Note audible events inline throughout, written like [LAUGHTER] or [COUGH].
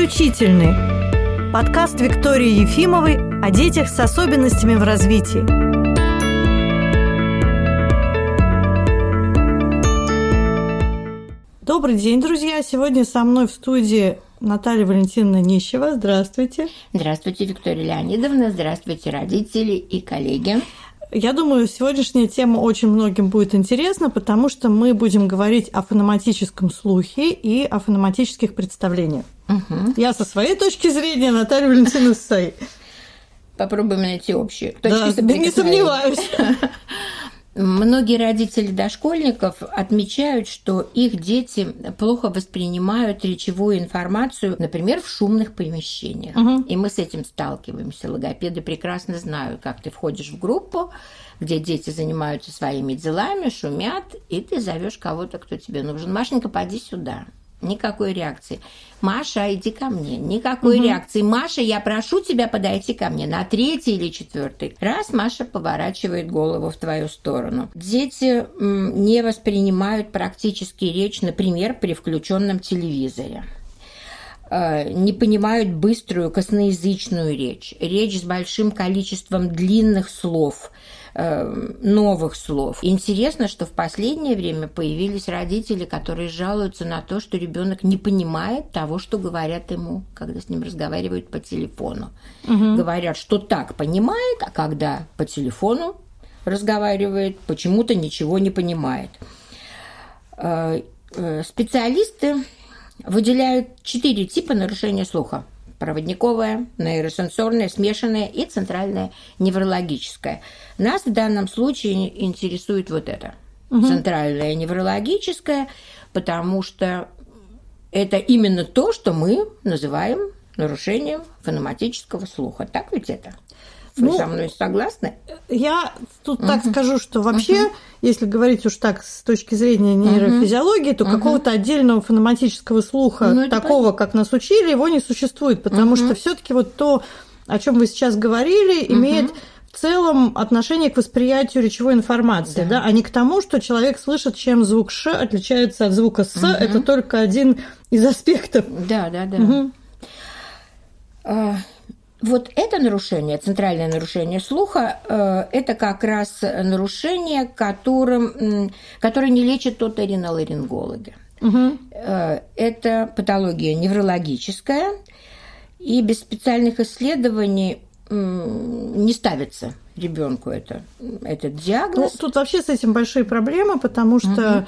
Исключительный. Подкаст Виктории Ефимовой о детях с особенностями в развитии. Добрый день, друзья! Сегодня со мной в студии Наталья Валентиновна Нищева. Здравствуйте. Здравствуйте, Виктория Леонидовна. Здравствуйте, родители и коллеги. Я думаю, сегодняшняя тема очень многим будет интересна, потому что мы будем говорить о фонематическом слухе и о фонематических представлениях. Угу. Я со своей точки зрения, Наталья Валентиновна с своей. Попробуем найти общие точки да, не сомневаюсь. [LAUGHS] Многие родители дошкольников отмечают, что их дети плохо воспринимают речевую информацию, например, в шумных помещениях. Угу. И мы с этим сталкиваемся. Логопеды прекрасно знают, как ты входишь в группу, где дети занимаются своими делами, шумят, и ты зовешь кого-то, кто тебе нужен. Машенька, поди сюда. Никакой реакции. Маша, иди ко мне. Никакой угу. реакции. Маша, я прошу тебя подойти ко мне. На третий или четвертый раз Маша поворачивает голову в твою сторону. Дети не воспринимают практически речь, например, при включенном телевизоре э, не понимают быструю косноязычную речь, речь с большим количеством длинных слов, Эм, новых слов. Интересно, что в последнее время появились родители, которые жалуются на то, что ребенок не понимает того, что говорят ему, когда с ним разговаривают по телефону. Угу. Говорят, что так понимает, а когда по телефону разговаривает, почему-то ничего не понимает. Э, э, специалисты выделяют четыре типа нарушения слуха проводниковая, нейросенсорная, смешанная и центральная неврологическая. Нас в данном случае интересует вот это. Угу. Центральная неврологическая, потому что это именно то, что мы называем нарушением фонематического слуха. Так ведь это? Вы ну, со мной согласны? Я тут угу. так скажу, что вообще, угу. если говорить уж так с точки зрения нейрофизиологии, то угу. какого-то отдельного фонематического слуха, ну, такого, понятно. как нас учили, его не существует, потому угу. что все-таки вот то, о чем вы сейчас говорили, угу. имеет в целом отношение к восприятию речевой информации, да. да, а не к тому, что человек слышит, чем звук ш отличается от звука с. Угу. Это только один из аспектов. Да, да, да. Угу. Вот это нарушение, центральное нарушение слуха, э, это как раз нарушение, которым, которое не лечат оториноларингологи. Угу. Это патология неврологическая, и без специальных исследований не ставится ребенку это, этот диагноз. Ну, тут вообще с этим большие проблемы, потому что угу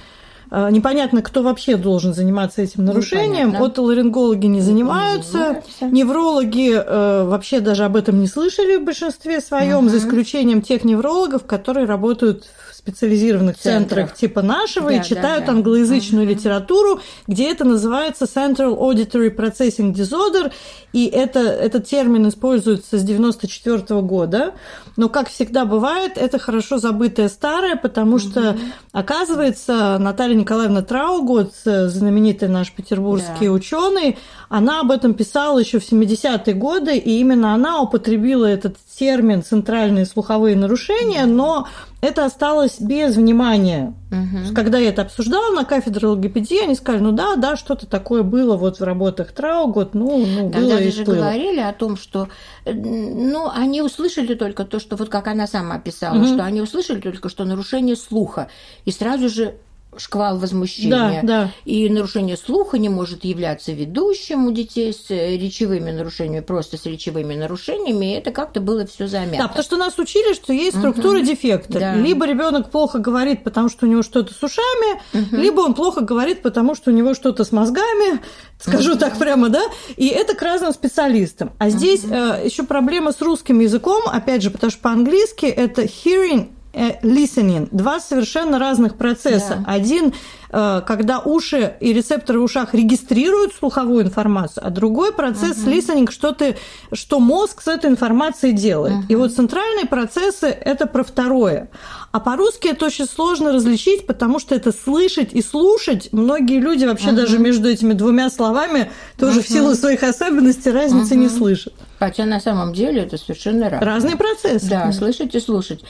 непонятно, кто вообще должен заниматься этим нарушением. Непонятно. Отоларингологи не занимаются, не занимаются. неврологи э, вообще даже об этом не слышали в большинстве своем, угу. за исключением тех неврологов, которые работают в специализированных центрах, центрах типа нашего да, и читают да, да. англоязычную угу. литературу, где это называется Central Auditory Processing Disorder, и это, этот термин используется с 94 года. Но, как всегда бывает, это хорошо забытое старое, потому что, оказывается, Наталья Николаевна Траугот, знаменитый наш петербургский да. ученый, она об этом писала еще в 70-е годы, и именно она употребила этот термин «центральные слуховые нарушения», но это осталось без внимания. Угу. Когда я это обсуждала на кафедре логопедии, они сказали, ну да, да, что-то такое было вот в работах Траугот, ну, ну Тогда было и же говорили о том, что, ну, они услышали только то, что вот как она сама писала, угу. что они услышали только, что нарушение слуха, и сразу же шквал возмущения. Да, да. И нарушение слуха не может являться ведущим у детей с речевыми нарушениями, просто с речевыми нарушениями. И это как-то было все замято. Да, потому что нас учили, что есть структура угу. дефекта. Да. Либо ребенок плохо говорит, потому что у него что-то с ушами, угу. либо он плохо говорит, потому что у него что-то с мозгами, [LAUGHS] скажу угу. так прямо, да. И это к разным специалистам. А здесь угу. э, еще проблема с русским языком, опять же, потому что по-английски это hearing Э, listening. Два совершенно разных процесса. Да. Один, э, когда уши и рецепторы в ушах регистрируют слуховую информацию, а другой процесс uh-huh. listening, что, ты, что мозг с этой информацией делает. Uh-huh. И вот центральные процессы – это про второе. А по-русски это очень сложно различить, потому что это слышать и слушать. Многие люди вообще uh-huh. даже между этими двумя словами тоже uh-huh. в силу своих особенностей разницы uh-huh. не слышат. Хотя на самом деле это совершенно разные. Разные процессы. Да, слышать и слушать.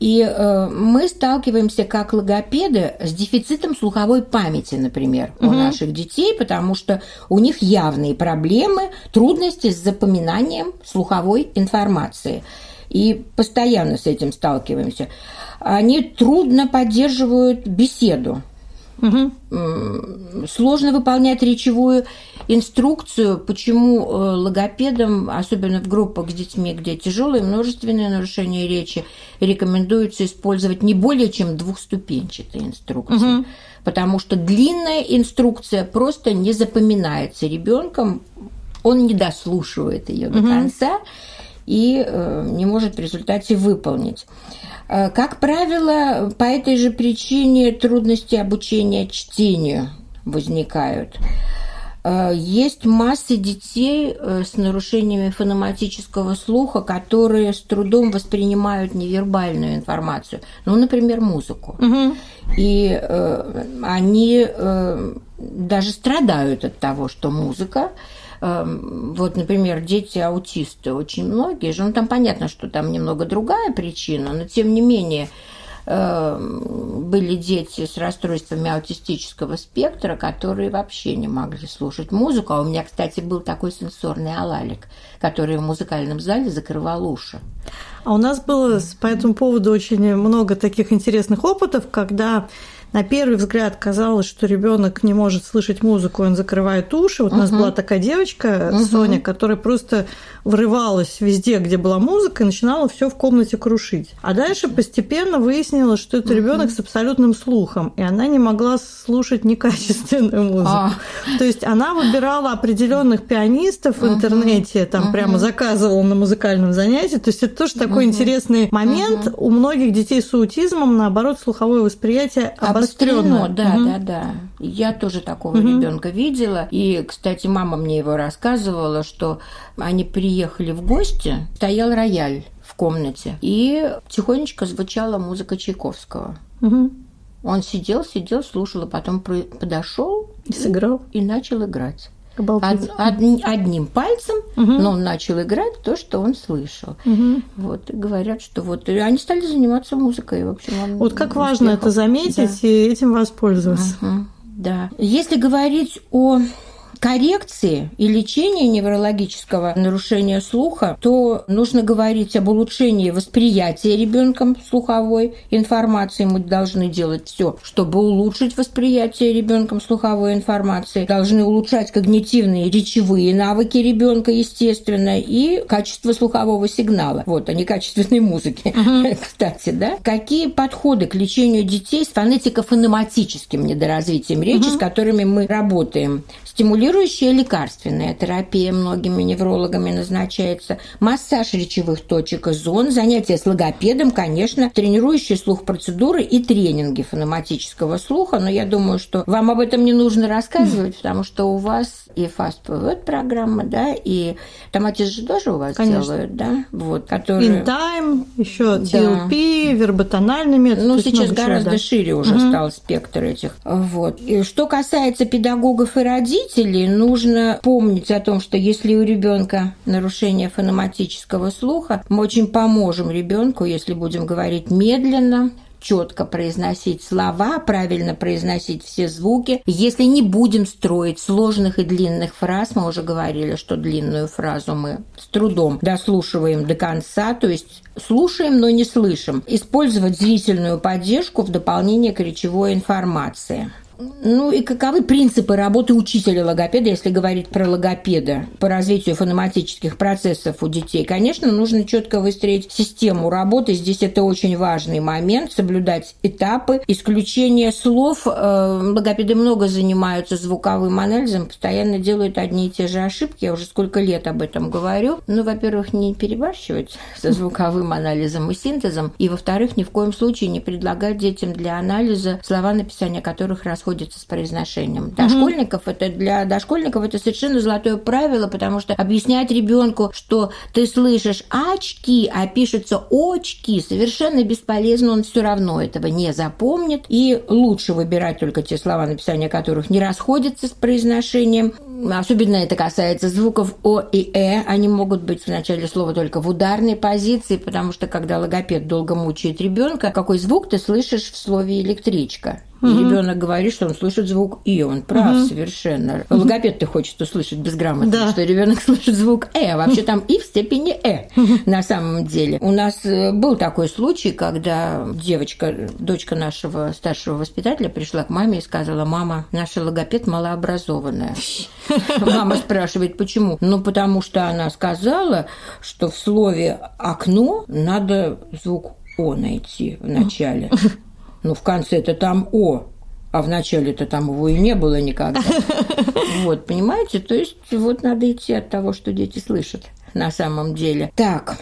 И э, мы сталкиваемся как логопеды с дефицитом слуховой памяти, например, угу. у наших детей, потому что у них явные проблемы, трудности с запоминанием слуховой информации. И постоянно с этим сталкиваемся. Они трудно поддерживают беседу. Угу. Сложно выполнять речевую инструкцию, почему э, логопедам, особенно в группах с детьми, где тяжелые множественные нарушения речи, рекомендуется использовать не более чем двухступенчатые инструкции. Угу. Потому что длинная инструкция просто не запоминается ребенком, он не дослушивает ее угу. до конца и э, не может в результате выполнить. Э, как правило, по этой же причине трудности обучения чтению возникают. Э, есть масса детей с нарушениями фонематического слуха, которые с трудом воспринимают невербальную информацию, ну, например, музыку. Угу. И э, они э, даже страдают от того, что музыка вот, например, дети-аутисты, очень многие же, ну, там понятно, что там немного другая причина, но тем не менее эм, были дети с расстройствами аутистического спектра, которые вообще не могли слушать музыку. А у меня, кстати, был такой сенсорный алалик, который в музыкальном зале закрывал уши. А у нас было по этому поводу очень много таких интересных опытов, когда на первый взгляд казалось, что ребенок не может слышать музыку, он закрывает уши. Вот uh-huh. у нас была такая девочка, uh-huh. Соня, которая просто врывалась везде, где была музыка, и начинала все в комнате крушить. А дальше постепенно выяснилось, что это uh-huh. ребенок с абсолютным слухом, и она не могла слушать некачественную музыку. Uh-huh. То есть она выбирала определенных пианистов в интернете, там uh-huh. прямо заказывала на музыкальном занятии. То есть это тоже такой uh-huh. интересный момент. Uh-huh. У многих детей с аутизмом, наоборот, слуховое восприятие обострено обострено, да, угу. да, да. Я тоже такого угу. ребенка видела. И, кстати, мама мне его рассказывала, что они приехали в гости, стоял рояль в комнате, и тихонечко звучала музыка Чайковского. Угу. Он сидел, сидел, слушал, а потом подошел и сыграл и начал играть. Од, од, одним пальцем, угу. но он начал играть то, что он слышал. Угу. Вот и говорят, что вот и они стали заниматься музыкой, в общем. Он вот как важно это заметить да. и этим воспользоваться. Угу. Да. Если говорить о коррекции и лечения неврологического нарушения слуха, то нужно говорить об улучшении восприятия ребенком слуховой информации. Мы должны делать все, чтобы улучшить восприятие ребенком слуховой информации. Должны улучшать когнитивные речевые навыки ребенка, естественно, и качество слухового сигнала. Вот, а не качественной музыки, uh-huh. [LAUGHS] кстати, да? Какие подходы к лечению детей с фонетико-фонематическим недоразвитием речи, uh-huh. с которыми мы работаем? Стимулирующая лекарственная терапия многими неврологами назначается, массаж речевых точек и зон, занятия с логопедом, конечно, тренирующие слух процедуры и тренинги фонематического слуха, но я думаю, что вам об этом не нужно рассказывать, потому что у вас и Fast Pivot программа, да, и Томатис же тоже у вас конечно. делают, да, вот, которые... In Time, еще TLP, да. верботональный метод. Ну, сейчас гораздо чего, да. шире уже угу. стал спектр этих, вот. И что касается педагогов и родителей, родителей нужно помнить о том, что если у ребенка нарушение фонематического слуха, мы очень поможем ребенку, если будем говорить медленно, четко произносить слова, правильно произносить все звуки. Если не будем строить сложных и длинных фраз, мы уже говорили, что длинную фразу мы с трудом дослушиваем до конца, то есть слушаем, но не слышим. Использовать зрительную поддержку в дополнение к речевой информации. Ну и каковы принципы работы учителя-логопеда, если говорить про логопеда по развитию фонематических процессов у детей? Конечно, нужно четко выстроить систему работы. Здесь это очень важный момент. Соблюдать этапы, исключение слов. Э, логопеды много занимаются звуковым анализом, постоянно делают одни и те же ошибки. Я уже сколько лет об этом говорю. Ну, во-первых, не перебарщивать со звуковым анализом и синтезом. И, во-вторых, ни в коем случае не предлагать детям для анализа слова, написания которых расходятся расходятся с произношением. Дошкольников угу. это для дошкольников это совершенно золотое правило, потому что объяснять ребенку, что ты слышишь очки, а пишется очки, совершенно бесполезно, он все равно этого не запомнит. И лучше выбирать только те слова, написания которых не расходятся с произношением. Особенно это касается звуков О и Э. Они могут быть в начале слова только в ударной позиции, потому что когда логопед долго мучает ребенка, какой звук ты слышишь в слове электричка? И ребенок говорит, что он слышит звук И, он прав угу. совершенно. Логопед ты хочет услышать безграмотно, да. что ребенок [LAUGHS] слышит звук Э, а вообще там И в степени Э на самом деле. У нас э, был такой случай, когда девочка, дочка нашего старшего воспитателя пришла к маме и сказала, мама, наша логопед малообразованная. [LAUGHS] Мама спрашивает, почему? Ну, потому что она сказала, что в слове «окно» надо звук «о» найти в начале. [LAUGHS] Ну, в конце это там «о», а в начале-то там его и не было никогда. [LAUGHS] Вот, понимаете? То есть вот надо идти от того, что дети слышат на самом деле. Так,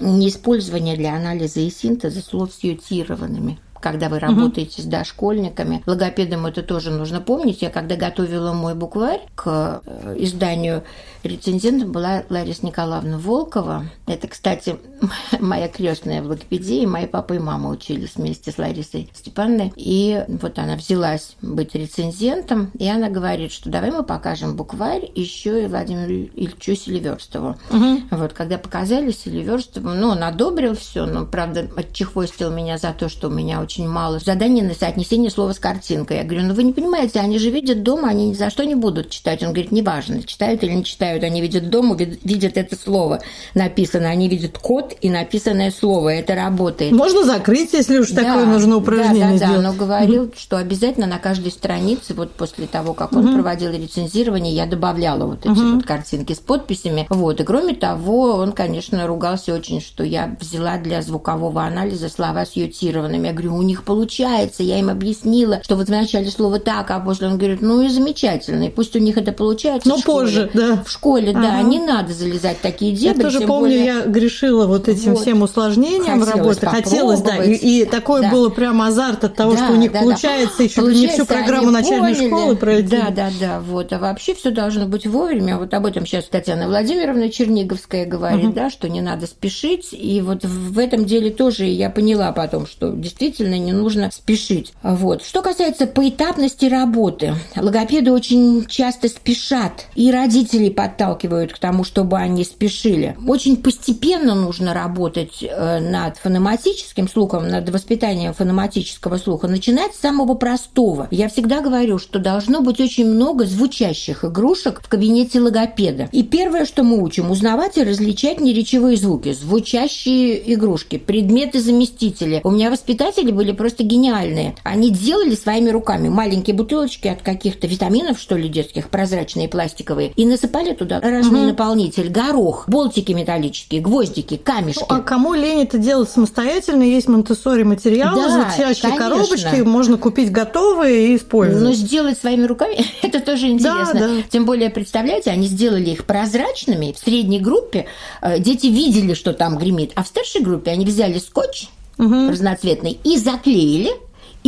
использование для анализа и синтеза слов с ютированными когда вы работаете угу. с дошкольниками. Логопедам это тоже нужно помнить. Я когда готовила мой букварь к э, изданию рецензентом была Лариса Николаевна Волкова. Это, кстати, [LAUGHS] моя крестная в логопедии. Мои папа и мама учились вместе с Ларисой Степановной. И вот она взялась быть рецензентом, и она говорит, что давай мы покажем букварь еще и Владимиру Ильичу Селиверстову. Угу. Вот, когда показали Селиверстову, ну, он одобрил все, но, правда, отчехвостил меня за то, что у меня очень мало заданий на соотнесение слова с картинкой. Я говорю, ну, вы не понимаете, они же видят дома, они ни за что не будут читать. Он говорит, неважно, читают или не читают они видят дом, видят это слово написано, они видят код и написанное слово, это работает. Можно закрыть, если уж да, такое нужно упражнение да, да, Да, но говорил, mm-hmm. что обязательно на каждой странице, вот после того, как он mm-hmm. проводил рецензирование, я добавляла вот эти mm-hmm. вот картинки с подписями. Вот, и кроме того, он, конечно, ругался очень, что я взяла для звукового анализа слова с ютированными. Я говорю, у них получается, я им объяснила, что вот в начале слова так, а после он говорит, ну и замечательно, и пусть у них это получается. Но позже, да. В школе, ага. да, не надо залезать в такие дебри. Я тоже помню, более... я грешила вот этим вот. всем усложнением работы. Хотелось, да, и, и такое да. было прямо азарт от того, да, что у них да, получается да. еще получается, не всю программу начальной поняли. школы пройти. Да, да, да, вот. А вообще все должно быть вовремя. Вот об этом сейчас Татьяна Владимировна Черниговская говорит, угу. да, что не надо спешить. И вот в этом деле тоже я поняла потом, что действительно не нужно спешить. Вот. Что касается поэтапности работы, логопеды очень часто спешат, и родители подталкивают к тому, чтобы они спешили. Очень постепенно нужно работать э, над фонематическим слухом, над воспитанием фонематического слуха, начинать с самого простого. Я всегда говорю, что должно быть очень много звучащих игрушек в кабинете логопеда. И первое, что мы учим, узнавать и различать неречевые звуки, звучащие игрушки, предметы-заместители. У меня воспитатели были просто гениальные. Они делали своими руками маленькие бутылочки от каких-то витаминов, что ли, детских, прозрачные, пластиковые, и насыпали туда разный угу. наполнитель, горох, болтики металлические, гвоздики, камешки. Ну, а кому лень это делать самостоятельно? Есть монтессори материалы, да, звучащие конечно. коробочки, можно купить готовые и использовать. Но сделать своими руками [LAUGHS] это тоже интересно. Да, да. Тем более, представляете, они сделали их прозрачными. В средней группе э, дети видели, что там гремит, а в старшей группе они взяли скотч угу. разноцветный и заклеили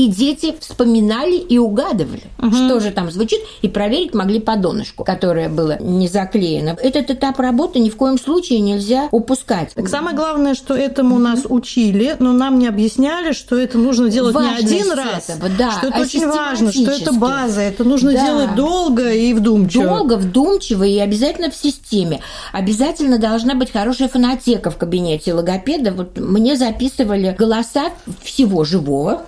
и дети вспоминали и угадывали, угу. что же там звучит, и проверить могли по донышку, которое было не заклеено. Этот этап работы ни в коем случае нельзя упускать. Так самое главное, что этому угу. нас учили, но нам не объясняли, что это нужно делать Важность не один раз, этого, да, что это а очень важно, что это база, это нужно да. делать долго и вдумчиво. Долго, вдумчиво и обязательно в системе. Обязательно должна быть хорошая фонотека в кабинете логопеда. Вот мне записывали голоса всего живого,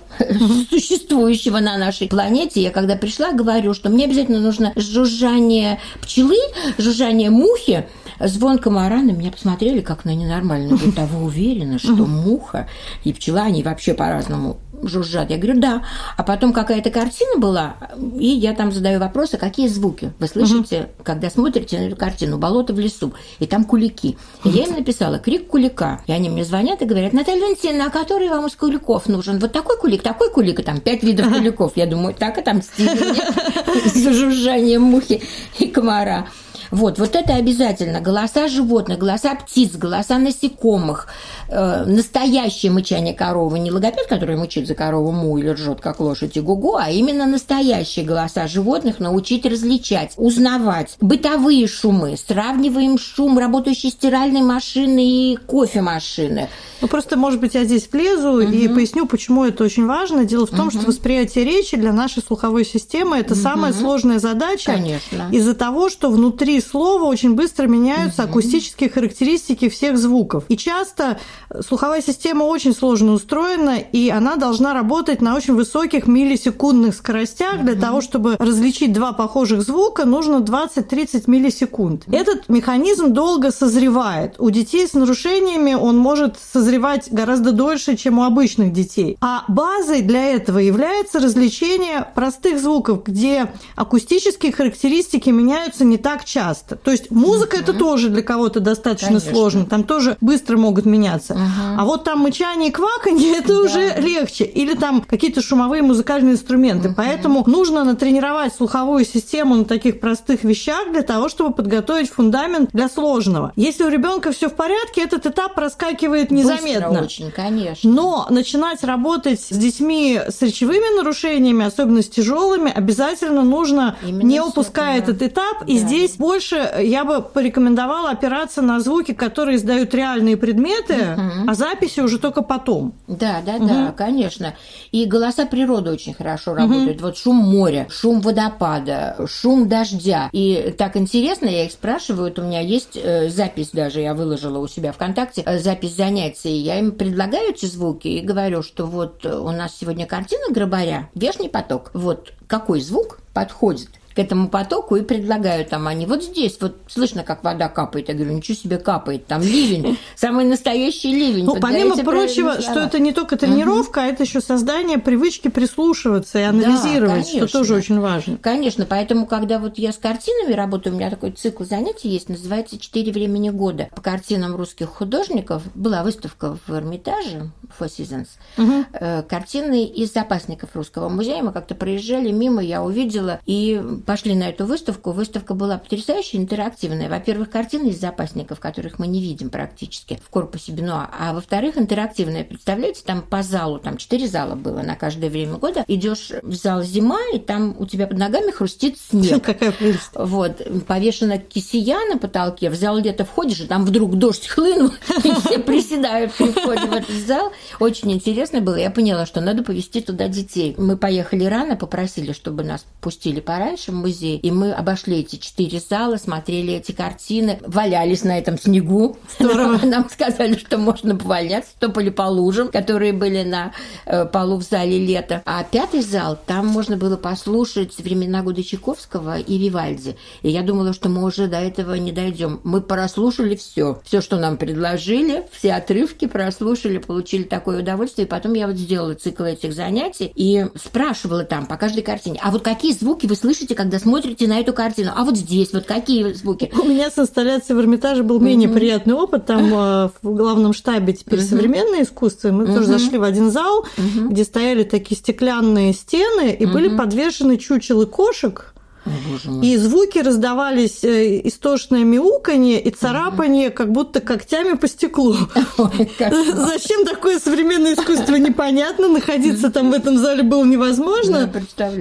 существующего на нашей планете. Я когда пришла, говорю, что мне обязательно нужно жужжание пчелы, жужжание мухи, звон комара. На меня посмотрели как на ненормальную. Говорят, а вы уверены, что муха и пчела, они вообще по-разному жужжат. Я говорю, да. А потом какая-то картина была, и я там задаю вопросы, какие звуки вы слышите, угу. когда смотрите на эту картину «Болото в лесу», и там кулики. И я им написала «Крик кулика». И они мне звонят и говорят, Наталья Валентиновна, а который вам из куликов нужен? Вот такой кулик, такой кулик, и там пять видов куликов. Я думаю, так отомстили мне [LAUGHS] за жужжание мухи и комара. Вот, вот это обязательно. Голоса животных, голоса птиц, голоса насекомых, э, настоящее мычание коровы, не логопед, который мычит за корову му или ржет, как лошадь и гугу, а именно настоящие голоса животных научить различать, узнавать. Бытовые шумы, сравниваем шум работающей стиральной машины и кофемашины. Ну, просто, может быть, я здесь влезу угу. и поясню, почему это очень важно. Дело в том, угу. что восприятие речи для нашей слуховой системы – это угу. самая сложная задача. Конечно. Из-за того, что внутри слова очень быстро меняются угу. акустические характеристики всех звуков. И часто слуховая система очень сложно устроена, и она должна работать на очень высоких миллисекундных скоростях. Угу. Для того, чтобы различить два похожих звука, нужно 20-30 миллисекунд. Угу. Этот механизм долго созревает. У детей с нарушениями он может созревать гораздо дольше, чем у обычных детей. А базой для этого является развлечение простых звуков, где акустические характеристики меняются не так часто. То есть музыка угу. это тоже для кого-то достаточно Конечно. сложно, там тоже быстро могут меняться. Угу. А вот там мычание и кваканье это да. уже легче. Или там какие-то шумовые музыкальные инструменты. Угу. Поэтому нужно натренировать слуховую систему на таких простых вещах для того, чтобы подготовить фундамент для сложного. Если у ребенка все в порядке, этот этап проскакивает незаметно. Быстро очень, конечно. Но начинать работать с детьми с речевыми нарушениями, особенно с тяжелыми, обязательно нужно Именно не упуская этот этап. Да. И здесь больше я бы порекомендовала опираться на звуки, которые издают реальные предметы, угу. а записи уже только потом. Да, да, угу. да, конечно. И голоса природы очень хорошо работают. Угу. Вот шум моря, шум водопада, шум дождя. И так интересно, я их спрашиваю, вот у меня есть э, запись даже, я выложила у себя ВКонтакте, э, запись занятий. Я им предлагаю эти звуки и говорю, что вот у нас сегодня картина Грабаря, Вешний поток. Вот какой звук подходит к этому потоку и предлагаю там они вот здесь вот слышно как вода капает я говорю ничего себе капает там ливень самый настоящий ливень ну помимо прочего что это не только тренировка угу. а это еще создание привычки прислушиваться и анализировать да, что тоже очень важно. Конечно поэтому когда вот я с картинами работаю у меня такой цикл занятий есть называется четыре времени года по картинам русских художников была выставка в Эрмитаже Four Seasons угу. картины из запасников русского музея. Мы как-то проезжали мимо я увидела и пошли на эту выставку. Выставка была потрясающая, интерактивная. Во-первых, картины из запасников, которых мы не видим практически в корпусе Бенуа. А во-вторых, интерактивная. Представляете, там по залу, там четыре зала было на каждое время года. Идешь в зал зима, и там у тебя под ногами хрустит снег. [LAUGHS] Какая прелесть. Вот. Повешена кисия на потолке. В зал где-то входишь, и там вдруг дождь хлынул, [LAUGHS] и все приседают при входе в этот зал. Очень интересно было. Я поняла, что надо повезти туда детей. Мы поехали рано, попросили, чтобы нас пустили пораньше нашем музее. И мы обошли эти четыре зала, смотрели эти картины, валялись на этом снегу. Здорово. [LAUGHS] Нам сказали, что можно поваляться, топали по лужам, которые были на э, полу в зале лета. А пятый зал, там можно было послушать времена года Чайковского и Вивальди. И я думала, что мы уже до этого не дойдем. Мы прослушали все. Все, что нам предложили, все отрывки прослушали, получили такое удовольствие. И потом я вот сделала цикл этих занятий и спрашивала там по каждой картине, а вот какие звуки вы слышите, когда смотрите на эту картину. А вот здесь вот какие звуки? У меня с инсталляцией в Эрмитаже был менее mm-hmm. приятный опыт. Там э, в главном штабе теперь mm-hmm. современное искусство. Мы mm-hmm. тоже зашли в один зал, mm-hmm. где стояли такие стеклянные стены и mm-hmm. были подвешены чучелы кошек и звуки раздавались э, истошное мяуканье и царапание, как будто когтями по стеклу. [LAUGHS] Зачем такое современное искусство, непонятно. Находиться там в этом зале было невозможно.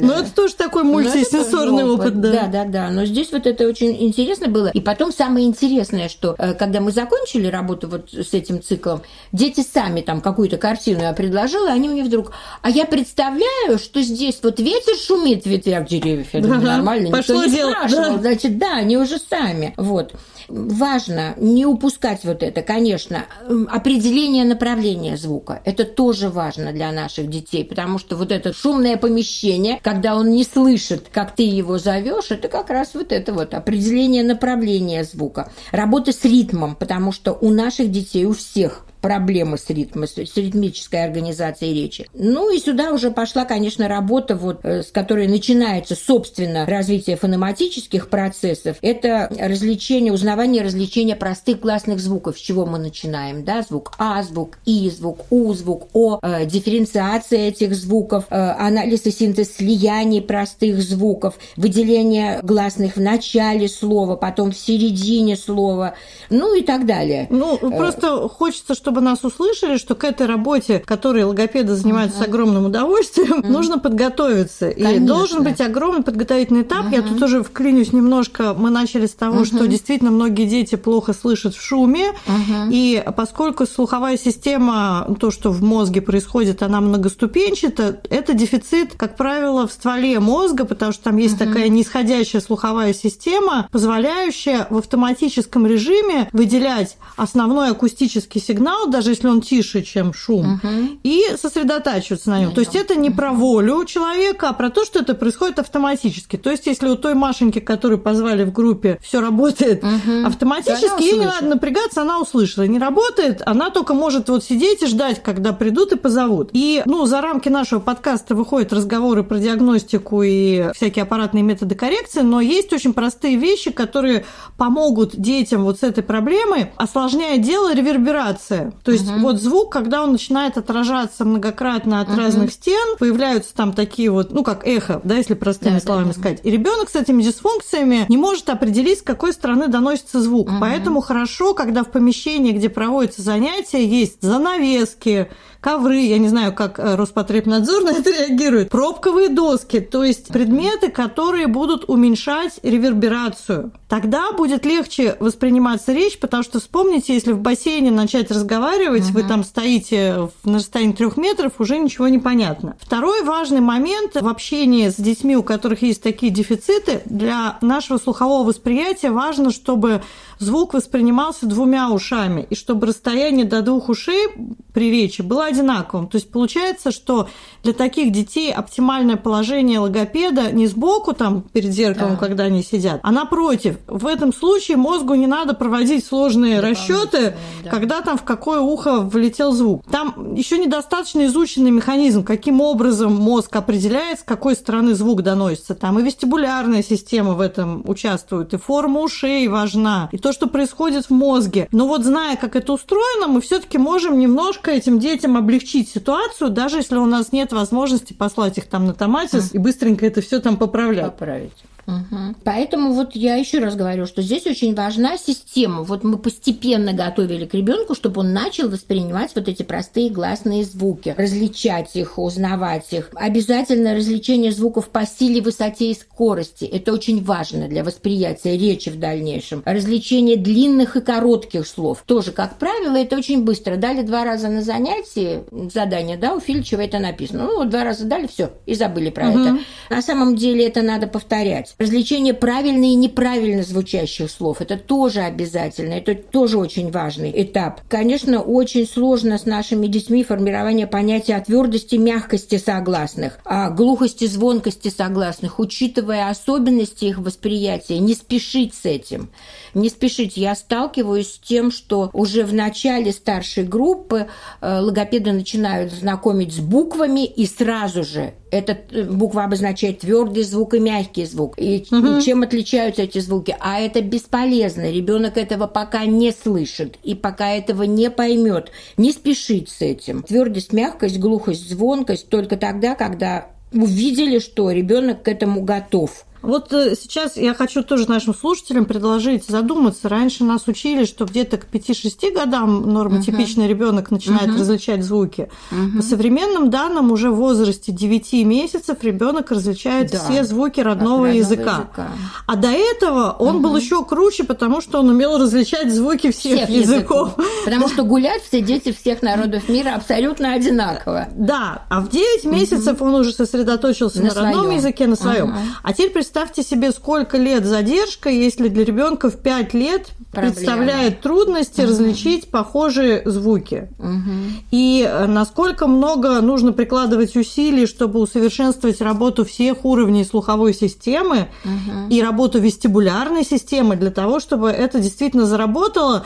Но это тоже такой мультисенсорный опыт. Да, да, да. Но здесь вот это очень интересно было. И потом самое интересное, что э, когда мы закончили работу вот с этим циклом, дети сами там какую-то картину я предложила, они мне вдруг, а я представляю, что здесь вот ветер шумит в ветвях деревьев. Я думаю, нормально нормально, Пошло никто не дело. спрашивал. Да. Значит, да, они уже сами. Вот. Важно не упускать вот это, конечно. Определение направления звука. Это тоже важно для наших детей, потому что вот это шумное помещение, когда он не слышит, как ты его зовешь, это как раз вот это вот определение направления звука. Работа с ритмом, потому что у наших детей, у всех проблемы с ритмом, с ритмической организацией речи. Ну и сюда уже пошла, конечно, работа, вот, э, с которой начинается, собственно, развитие фонематических процессов. Это развлечение, узнавание развлечения простых классных звуков. С чего мы начинаем? Да? Звук А, звук И, звук У, звук О, э, дифференциация этих звуков, э, анализ и синтез слияний простых звуков, выделение гласных в начале слова, потом в середине слова, ну и так далее. Ну, просто хочется, чтобы чтобы нас услышали, что к этой работе, которой логопеды занимаются угу. с огромным удовольствием, угу. нужно подготовиться. Конечно. И должен быть огромный подготовительный этап. Угу. Я тут тоже вклинюсь немножко. Мы начали с того, угу. что действительно многие дети плохо слышат в шуме. Угу. И поскольку слуховая система, то, что в мозге происходит, она многоступенчата, это дефицит, как правило, в стволе мозга, потому что там есть угу. такая нисходящая слуховая система, позволяющая в автоматическом режиме выделять основной акустический сигнал, даже если он тише, чем шум, угу. и сосредотачиваться на нем. То есть это не про волю человека, а про то, что это происходит автоматически. То есть если у той Машеньки, которую позвали в группе, все работает угу. автоматически, ей не надо напрягаться, она услышала. Не работает, она только может вот сидеть и ждать, когда придут и позовут. И, ну, за рамки нашего подкаста выходят разговоры про диагностику и всякие аппаратные методы коррекции, но есть очень простые вещи, которые помогут детям вот с этой проблемой, осложняя дело реверберация. То есть угу. вот звук, когда он начинает отражаться многократно от угу. разных стен, появляются там такие вот, ну, как эхо, да, если простыми да, словами да, сказать. И ребенок с этими дисфункциями не может определить, с какой стороны доносится звук. Угу. Поэтому хорошо, когда в помещении, где проводятся занятия, есть занавески, ковры, я не знаю, как э, Роспотребнадзор [LAUGHS] на это реагирует, пробковые доски, то есть предметы, которые будут уменьшать реверберацию. Тогда будет легче восприниматься речь, потому что вспомните, если в бассейне начать разговаривать, угу. вы там стоите на расстоянии трех метров, уже ничего не понятно. Второй важный момент в общении с детьми, у которых есть такие дефициты, для нашего слухового восприятия важно, чтобы звук воспринимался двумя ушами, и чтобы расстояние до двух ушей при речи было одинаковым. То есть получается, что для таких детей оптимальное положение логопеда не сбоку там перед зеркалом, да. когда они сидят, а напротив. В этом случае мозгу не надо проводить сложные расчеты, да. когда там в какое ухо влетел звук. Там еще недостаточно изученный механизм, каким образом мозг определяет, с какой стороны звук доносится. Там и вестибулярная система в этом участвует, и форма ушей важна, и то, что происходит в мозге. Но вот зная, как это устроено, мы все-таки можем немножко этим детям облегчить ситуацию, даже если у нас нет возможности послать их там на томатис и быстренько это все там поправлять. Поправить. Угу. Поэтому вот я еще раз говорю, что здесь очень важна система. Вот мы постепенно готовили к ребенку, чтобы он начал воспринимать вот эти простые гласные звуки, различать их, узнавать их. Обязательно различение звуков по силе, высоте и скорости. Это очень важно для восприятия речи в дальнейшем. Различение длинных и коротких слов. Тоже, как правило, это очень быстро. Дали два раза на занятии задание, да, у Фильчева это написано. Ну, вот два раза дали, все, и забыли про угу. это. На самом деле это надо повторять. Различение правильно и неправильно звучащих слов – это тоже обязательно, это тоже очень важный этап. Конечно, очень сложно с нашими детьми формирование понятия о твердости, мягкости согласных, о глухости, звонкости согласных, учитывая особенности их восприятия, не спешить с этим. Не спешить. Я сталкиваюсь с тем, что уже в начале старшей группы э, логопеды начинают знакомить с буквами и сразу же эта э, буква обозначает твердый звук и мягкий звук. И угу. чем отличаются эти звуки? А это бесполезно. Ребенок этого пока не слышит и пока этого не поймет. Не спешить с этим. Твердость, мягкость, глухость, звонкость только тогда, когда увидели, что ребенок к этому готов. Вот э, сейчас я хочу тоже нашим слушателям предложить задуматься. Раньше нас учили, что где-то к 5-6 годам нормотипичный uh-huh. ребенок начинает uh-huh. различать звуки. Uh-huh. По современным данным, уже в возрасте 9 месяцев ребенок различает да. все звуки родного, родного языка. языка. А до этого он uh-huh. был еще круче, потому что он умел различать звуки всех, всех языков. языков. Потому что гулять все дети всех народов мира абсолютно одинаково. Да, а в 9 месяцев uh-huh. он уже сосредоточился на, на родном своем. языке, на своем. Uh-huh. А теперь представьте себе, сколько лет задержка, если для ребенка в 5 лет Проблема. представляет трудности угу. различить похожие звуки. Угу. И э, насколько много нужно прикладывать усилий, чтобы усовершенствовать работу всех уровней слуховой системы угу. и работу вестибулярной системы для того, чтобы это действительно заработало.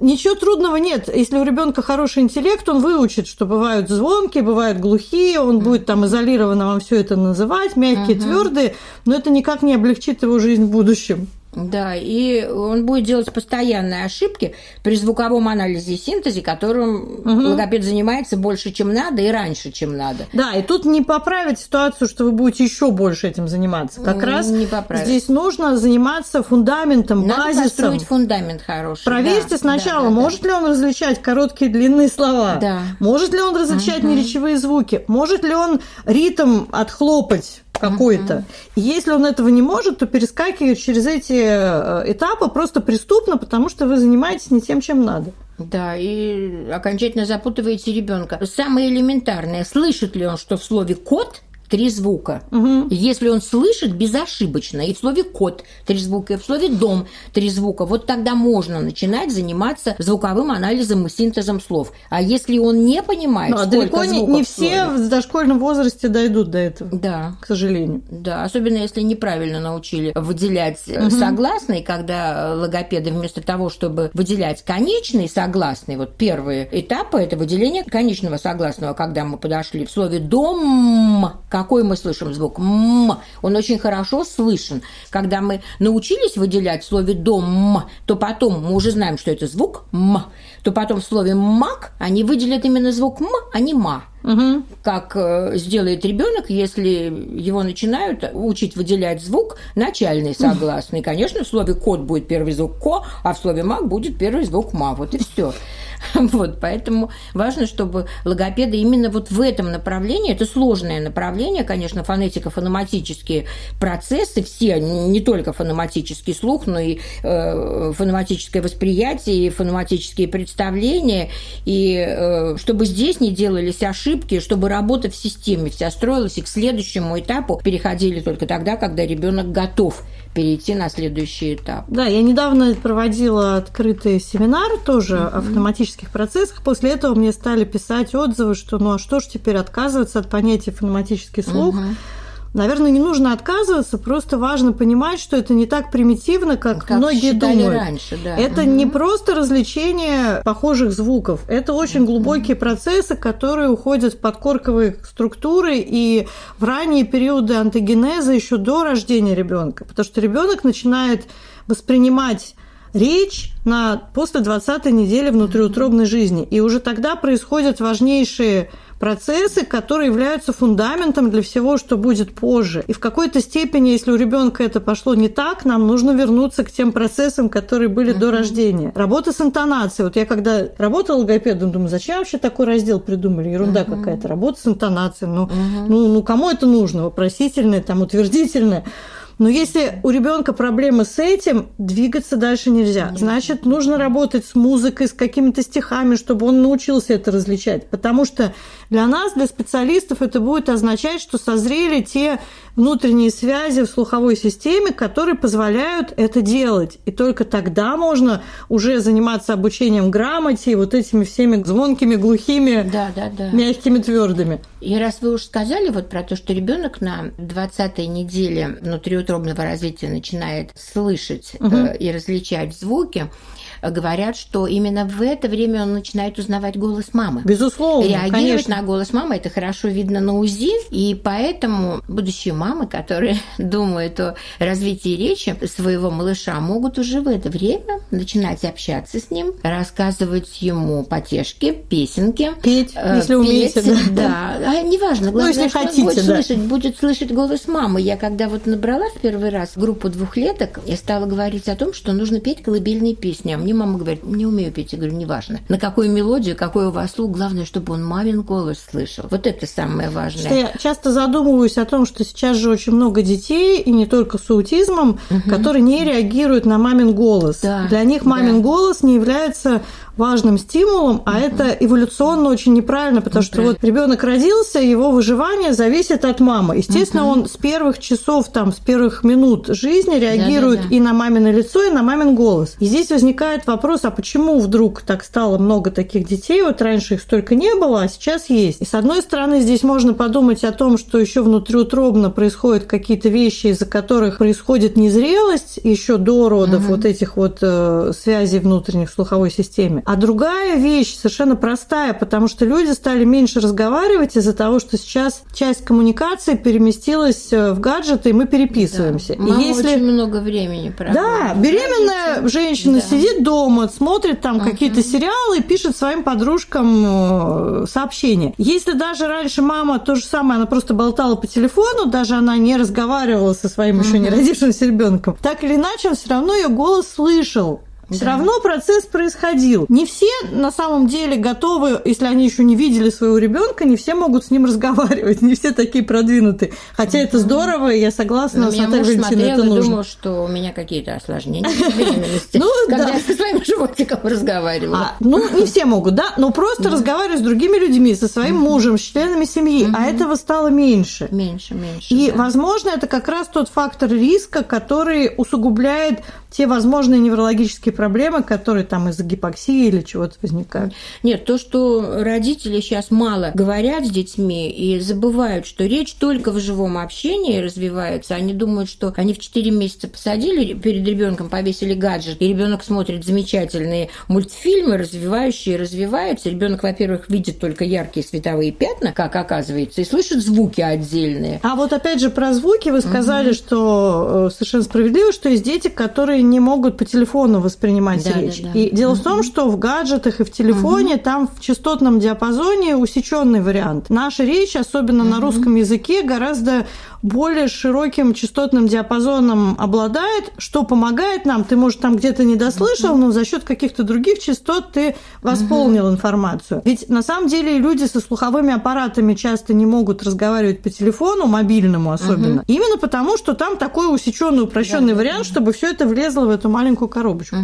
Ничего трудного нет. Если у ребенка хороший интеллект, он выучит, что бывают звонкие, бывают глухие, он будет там изолированно вам все это называть, мягкие, uh-huh. твердые, но это никак не облегчит его жизнь в будущем. Да, и он будет делать постоянные ошибки при звуковом анализе и синтезе, которым угу. логопед занимается больше, чем надо, и раньше, чем надо. Да, и тут не поправить ситуацию, что вы будете еще больше этим заниматься. Как не, раз не поправить. здесь нужно заниматься фундаментом, надо базисом. построить фундамент хороший. Проверьте да, сначала, да, да, может да. ли он различать короткие длинные слова, да. может ли он различать угу. неречевые звуки, может ли он ритм отхлопать какой-то. И если он этого не может, то перескакивает через эти э, этапы просто преступно, потому что вы занимаетесь не тем, чем надо. Да, и окончательно запутываете ребенка. Самое элементарное, слышит ли он, что в слове кот три звука. Угу. Если он слышит безошибочно, и в слове кот три звука, и в слове дом три звука, вот тогда можно начинать заниматься звуковым анализом и синтезом слов. А если он не понимает, ну, а далеко не, не все в дошкольном возрасте дойдут до этого. Да. К сожалению. Да, особенно если неправильно научили выделять угу. согласные, когда логопеды вместо того, чтобы выделять конечный согласный, вот первые этапы это выделение конечного согласного, когда мы подошли в слове дом, какой мы слышим звук? М. Он очень хорошо слышен. Когда мы научились выделять в слове дом, то потом мы уже знаем, что это звук м, то потом в слове мак они выделят именно звук м, а не ма. Угу. Как э, сделает ребенок, если его начинают учить выделять звук начальный [LAUGHS] согласный. Конечно, в слове кот будет первый звук ко, а в слове мак будет первый звук ма. Вот и все. [LAUGHS] Вот, поэтому важно, чтобы логопеды именно вот в этом направлении, это сложное направление, конечно, фонетико-фонематические процессы, все, не только фонематический слух, но и э, фонематическое восприятие, и фонематические представления, и э, чтобы здесь не делались ошибки, чтобы работа в системе вся строилась, и к следующему этапу переходили только тогда, когда ребенок готов перейти на следующий этап. Да, я недавно проводила открытый семинар тоже mm-hmm. о фонематических процессах. После этого мне стали писать отзывы, что ну а что ж теперь отказываться от понятия фонематический слух? Mm-hmm Наверное, не нужно отказываться, просто важно понимать, что это не так примитивно, как, как многие думают. раньше, да. Это угу. не просто развлечение похожих звуков, это очень глубокие процессы, которые уходят в подкорковые структуры и в ранние периоды антогенеза еще до рождения ребенка, потому что ребенок начинает воспринимать речь на после 20 недели внутриутробной жизни. И уже тогда происходят важнейшие процессы, которые являются фундаментом для всего, что будет позже. И в какой-то степени, если у ребенка это пошло не так, нам нужно вернуться к тем процессам, которые были uh-huh. до рождения. Работа с интонацией. Вот я когда работала логопедом, думаю, зачем вообще такой раздел придумали? Ерунда uh-huh. какая-то. Работа с интонацией. Ну, uh-huh. ну, ну, кому это нужно? Вопросительное, там, утвердительное. Но если у ребенка проблемы с этим, двигаться дальше нельзя. Значит, нужно работать с музыкой, с какими-то стихами, чтобы он научился это различать. Потому что для нас, для специалистов, это будет означать, что созрели те внутренние связи в слуховой системе, которые позволяют это делать. И только тогда можно уже заниматься обучением грамоте и вот этими всеми звонкими, глухими, да, да, да. мягкими, твердыми. И раз вы уже сказали вот про то, что ребенок на 20-й неделе внутриутробного развития начинает слышать угу. э, и различать звуки, говорят, что именно в это время он начинает узнавать голос мамы. Безусловно, Реагировать конечно. на голос мамы это хорошо видно на УЗИ, и поэтому будущие мамы, которые [LAUGHS] думают о развитии речи своего малыша, могут уже в это время начинать общаться с ним, рассказывать ему потешки, песенки. Петь, э, если умеете. Да, [LAUGHS] да. А, неважно, главное, ну, если что хотите, он будет, да. слышать, будет слышать голос мамы. Я когда вот набрала в первый раз группу двухлеток, я стала говорить о том, что нужно петь колыбельные песни. А мне мама говорит, не умею петь. Я говорю, неважно. На какую мелодию, какой у вас слух, главное, чтобы он мамин голос слышал. Вот это самое важное. Что я часто задумываюсь о том, что сейчас же очень много детей, и не только с аутизмом, угу. которые не реагируют на мамин голос. Да, Для них мамин да. голос не является важным стимулом, а угу. это эволюционно очень неправильно, потому что вот ребенок родился, его выживание зависит от мамы. Естественно, угу. он с первых часов, там, с первых минут жизни реагирует да, да, да. и на мамино лицо, и на мамин голос. И здесь возникает возникает вопрос, а почему вдруг так стало много таких детей? Вот раньше их столько не было, а сейчас есть. И с одной стороны, здесь можно подумать о том, что еще внутриутробно происходят какие-то вещи, из-за которых происходит незрелость еще до родов угу. вот этих вот э, связей внутренних в слуховой системе. А другая вещь совершенно простая, потому что люди стали меньше разговаривать из-за того, что сейчас часть коммуникации переместилась э, в гаджеты, и мы переписываемся. Да. и если... очень много времени проводит. Да, беременная женщина да. сидит дома, смотрит там угу. какие-то сериалы пишет своим подружкам э, сообщения. Если даже раньше мама то же самое, она просто болтала по телефону, даже она не разговаривала со своим угу. еще не родившимся ребенком, так или иначе он все равно ее голос слышал. Все да. равно процесс происходил. Не все на самом деле готовы, если они еще не видели своего ребенка, не все могут с ним [LAUGHS] разговаривать, не все такие продвинутые. Хотя это здорово, и я согласна с Натальей Валентиной, это нужно. думал, что у меня какие-то осложнения [LAUGHS] ну, когда я со своим животиком разговариваю. А, ну, не все могут, да, но просто разговаривать с другими людьми, со своим мужем, с членами семьи, а этого стало меньше. Меньше, меньше. И, возможно, это как раз тот фактор риска, который усугубляет те возможные неврологические проблемы, которые там из-за гипоксии или чего-то возникают. Нет, то, что родители сейчас мало говорят с детьми и забывают, что речь только в живом общении развивается, они думают, что они в 4 месяца посадили перед ребенком, повесили гаджет, и ребенок смотрит замечательные мультфильмы, развивающие, развиваются. Ребенок, во-первых, видит только яркие световые пятна, как оказывается, и слышит звуки отдельные. А вот опять же про звуки вы сказали, угу. что э, совершенно справедливо, что есть дети, которые не могут по телефону воспринимать да, речь. Да, да. И дело угу. в том, что в гаджетах и в телефоне угу. там в частотном диапазоне усеченный вариант. Наша речь, особенно угу. на русском языке, гораздо более широким частотным диапазоном обладает, что помогает нам. Ты, может, там где-то не дослышал, но за счет каких-то других частот ты восполнил информацию. Ведь на самом деле люди со слуховыми аппаратами часто не могут разговаривать по телефону, мобильному особенно. Именно потому, что там такой усеченный, упрощенный вариант, чтобы все это влезло в эту маленькую коробочку.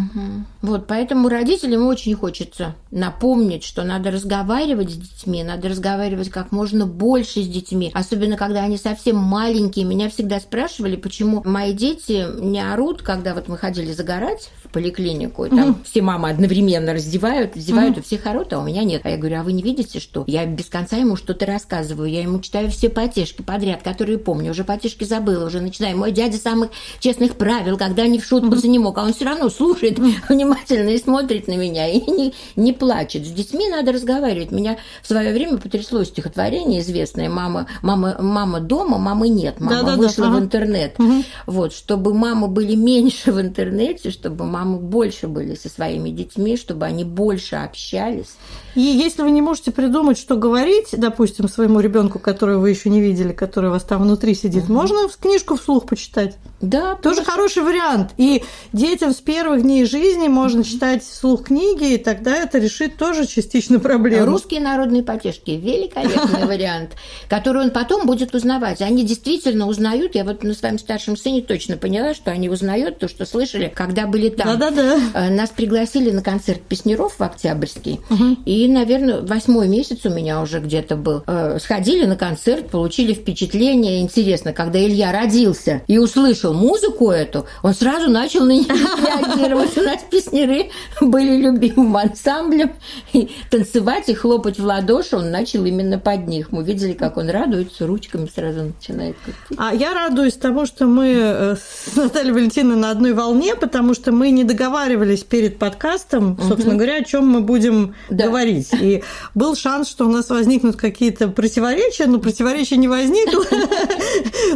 Вот, поэтому родителям очень хочется напомнить, что надо разговаривать с детьми, надо разговаривать как можно больше с детьми, особенно когда они совсем маленькие. Меня всегда спрашивали, почему мои дети не орут, когда вот мы ходили загорать в поликлинику, и там mm все мамы одновременно раздевают, раздевают, mm и всех орут, а у меня нет. А я говорю, а вы не видите, что я без конца ему что-то рассказываю, я ему читаю все потешки подряд, которые помню, уже потешки забыла, уже начинаю. Мой дядя самых честных правил, когда не в шутку mm не мог, а он все равно слушает [LAUGHS] внимательно и смотрит на меня, и не, не плачет. С детьми надо разговаривать. Меня в свое время потрясло стихотворение известное «Мама, мама, мама дома, мамы нет» мама да, да, вышла да, в интернет. Угу. Вот, чтобы мамы были меньше в интернете, чтобы мамы больше были со своими детьми, чтобы они больше общались. И если вы не можете придумать, что говорить, допустим, своему ребенку, которого вы еще не видели, который у вас там внутри сидит, угу. можно книжку вслух почитать. Да, тоже хороший вариант. И детям с первых дней жизни можно читать вслух книги, и тогда это решит тоже частично проблему. Русские народные потешки великолепный [LAUGHS] вариант, который он потом будет узнавать. Они действительно узнают. Я вот на своем старшем сыне точно поняла, что они узнают то, что слышали, когда были там. Да-да-да. Э, нас пригласили на концерт Песнеров в Октябрьский, и, наверное, восьмой месяц у меня уже где-то был. Э, сходили на концерт, получили впечатление. Интересно, когда Илья родился и услышал музыку эту, он сразу начал на нее [LAUGHS] реагировать. У нас песнеры были любимым ансамблем. И танцевать и хлопать в ладоши он начал именно под них. Мы видели, как он радуется, ручками сразу начинает крутить. А я радуюсь тому, что мы э, с Натальей Валентиной на одной волне, потому что мы не договаривались перед подкастом, собственно говоря, о чем мы будем да. говорить. И был шанс, что у нас возникнут какие-то противоречия, но противоречия не возникло. [LAUGHS]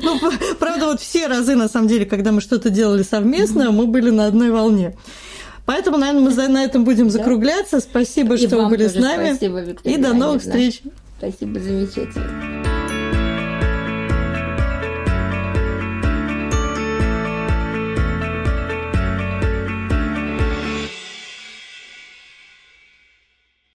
Ну, правда, вот все разы, на самом самом деле, когда мы что-то делали совместно, мы были на одной волне. Поэтому, наверное, мы на этом будем закругляться. Спасибо, и что вы были с нами. Спасибо, Виктория И до новых встреч. Спасибо, замечательно.